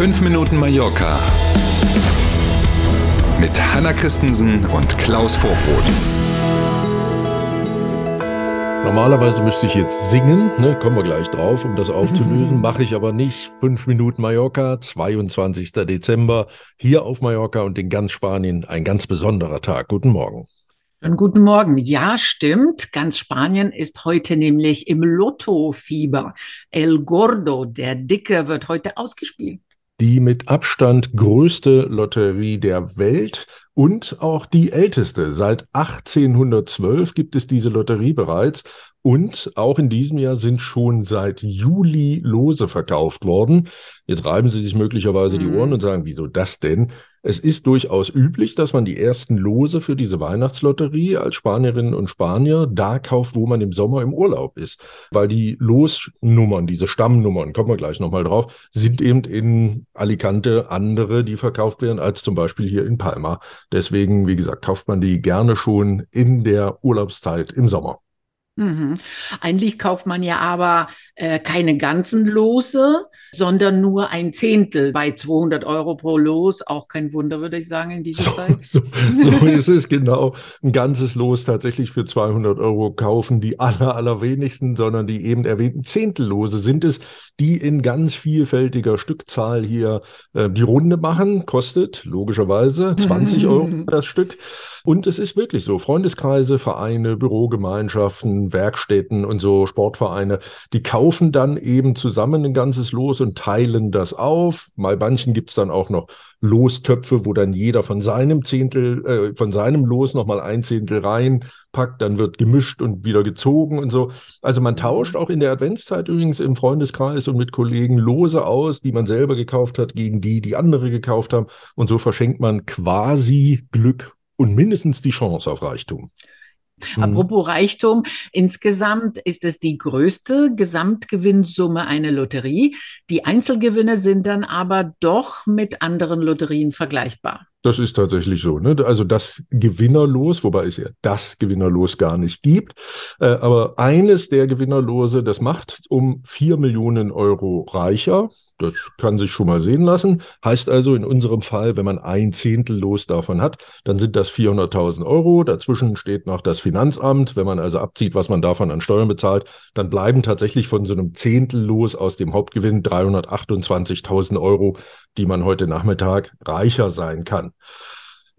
5 Minuten Mallorca mit Hanna Christensen und Klaus Vorbrot. Normalerweise müsste ich jetzt singen, ne, kommen wir gleich drauf, um das aufzulösen, mache ich aber nicht. Fünf Minuten Mallorca, 22. Dezember, hier auf Mallorca und in ganz Spanien ein ganz besonderer Tag. Guten Morgen. Und guten Morgen. Ja, stimmt. Ganz Spanien ist heute nämlich im Lotto-Fieber. El Gordo, der Dicke, wird heute ausgespielt. Die mit Abstand größte Lotterie der Welt und auch die älteste. Seit 1812 gibt es diese Lotterie bereits. Und auch in diesem Jahr sind schon seit Juli Lose verkauft worden. Jetzt reiben Sie sich möglicherweise mhm. die Ohren und sagen, wieso das denn? Es ist durchaus üblich, dass man die ersten Lose für diese Weihnachtslotterie als Spanierinnen und Spanier da kauft, wo man im Sommer im Urlaub ist. Weil die Losnummern, diese Stammnummern, kommen wir gleich nochmal drauf, sind eben in Alicante andere, die verkauft werden, als zum Beispiel hier in Palma. Deswegen, wie gesagt, kauft man die gerne schon in der Urlaubszeit im Sommer. Mhm. Eigentlich kauft man ja aber äh, keine ganzen Lose, sondern nur ein Zehntel bei 200 Euro pro Los. Auch kein Wunder, würde ich sagen, in dieser so, Zeit. So, so ist es genau. Ein ganzes Los tatsächlich für 200 Euro kaufen die aller, allerwenigsten, sondern die eben erwähnten Zehntellose sind es, die in ganz vielfältiger Stückzahl hier äh, die Runde machen. Kostet logischerweise 20 Euro das Stück. Und es ist wirklich so, Freundeskreise, Vereine, Bürogemeinschaften, Werkstätten und so Sportvereine, die kaufen dann eben zusammen ein ganzes Los und teilen das auf. Bei manchen gibt's dann auch noch Lostöpfe, wo dann jeder von seinem Zehntel, äh, von seinem Los nochmal ein Zehntel reinpackt, dann wird gemischt und wieder gezogen und so. Also man tauscht auch in der Adventszeit übrigens im Freundeskreis und mit Kollegen Lose aus, die man selber gekauft hat, gegen die, die andere gekauft haben. Und so verschenkt man quasi Glück und mindestens die Chance auf Reichtum. Mhm. Apropos Reichtum, insgesamt ist es die größte Gesamtgewinnsumme einer Lotterie. Die Einzelgewinne sind dann aber doch mit anderen Lotterien vergleichbar. Das ist tatsächlich so. Ne? Also das Gewinnerlos, wobei es ja das Gewinnerlos gar nicht gibt. Äh, aber eines der Gewinnerlose, das macht um vier Millionen Euro reicher. Das kann sich schon mal sehen lassen. Heißt also in unserem Fall, wenn man ein Zehntel Los davon hat, dann sind das 400.000 Euro. Dazwischen steht noch das Finanzamt. Wenn man also abzieht, was man davon an Steuern bezahlt, dann bleiben tatsächlich von so einem Zehntel Los aus dem Hauptgewinn 328.000 Euro, die man heute Nachmittag reicher sein kann.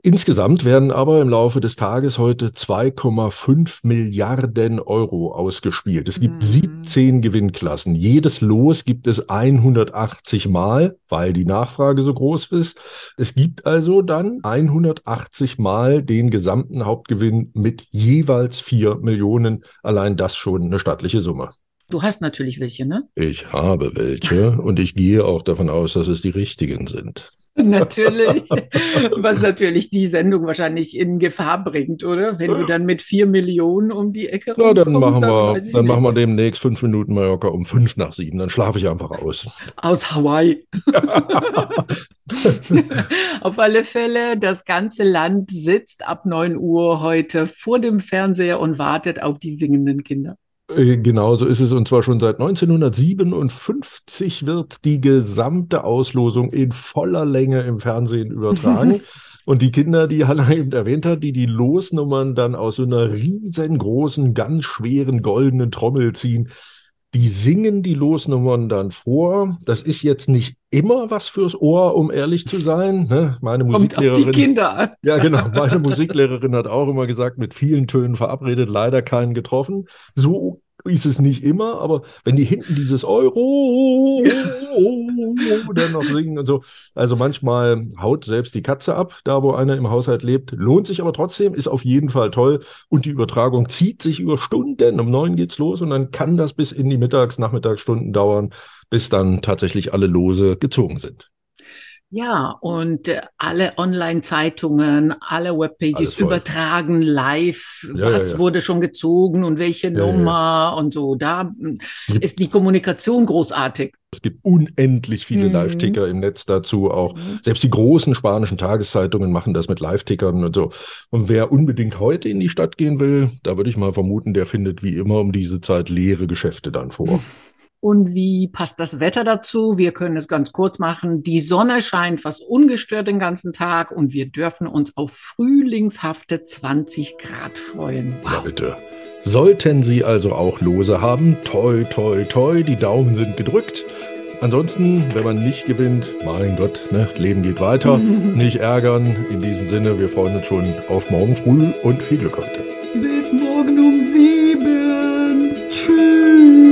Insgesamt werden aber im Laufe des Tages heute 2,5 Milliarden Euro ausgespielt. Es gibt mhm. 17 Gewinnklassen. Jedes Los gibt es 180 Mal, weil die Nachfrage so groß ist. Es gibt also dann 180 Mal den gesamten Hauptgewinn mit jeweils 4 Millionen. Allein das schon eine stattliche Summe. Du hast natürlich welche, ne? Ich habe welche und ich gehe auch davon aus, dass es die richtigen sind. natürlich. Was natürlich die Sendung wahrscheinlich in Gefahr bringt, oder? Wenn du dann mit vier Millionen um die Ecke Na, dann machen wir, dann, dann machen wir demnächst fünf Minuten Mallorca um fünf nach sieben. Dann schlafe ich einfach aus. Aus Hawaii. Auf alle Fälle, das ganze Land sitzt ab neun Uhr heute vor dem Fernseher und wartet auf die singenden Kinder. Äh, genau so ist es. Und zwar schon seit 1957 wird die gesamte Auslosung in voller Länge im Fernsehen übertragen. Und die Kinder, die Hanna eben erwähnt hat, die die Losnummern dann aus so einer riesengroßen, ganz schweren goldenen Trommel ziehen, die singen die Losnummern dann vor. Das ist jetzt nicht immer was fürs Ohr, um ehrlich zu sein. Ne? Meine Musiklehrerin. Kommt die Kinder an. Ja, genau. Meine Musiklehrerin hat auch immer gesagt, mit vielen Tönen verabredet, leider keinen getroffen. So ist es nicht immer, aber wenn die hinten dieses Euro dann noch singen und so, also manchmal haut selbst die Katze ab, da wo einer im Haushalt lebt, lohnt sich aber trotzdem, ist auf jeden Fall toll und die Übertragung zieht sich über Stunden. Um neun geht's los und dann kann das bis in die Mittags-, Nachmittagsstunden dauern, bis dann tatsächlich alle Lose gezogen sind. Ja, und äh, alle Online-Zeitungen, alle Webpages übertragen live, ja, was ja, ja. wurde schon gezogen und welche Nummer und so. Da ist die Kommunikation großartig. Es gibt unendlich viele mhm. Live-Ticker im Netz dazu. Auch mhm. selbst die großen spanischen Tageszeitungen machen das mit Live-Tickern und so. Und wer unbedingt heute in die Stadt gehen will, da würde ich mal vermuten, der findet wie immer um diese Zeit leere Geschäfte dann vor. Und wie passt das Wetter dazu? Wir können es ganz kurz machen. Die Sonne scheint fast ungestört den ganzen Tag und wir dürfen uns auf frühlingshafte 20 Grad freuen. Wow. Ja, bitte. Sollten Sie also auch Lose haben, toi, toi, toi, die Daumen sind gedrückt. Ansonsten, wenn man nicht gewinnt, mein Gott, ne, Leben geht weiter. nicht ärgern. In diesem Sinne, wir freuen uns schon auf morgen früh und viel Glück heute. Bis morgen um sieben. Tschüss.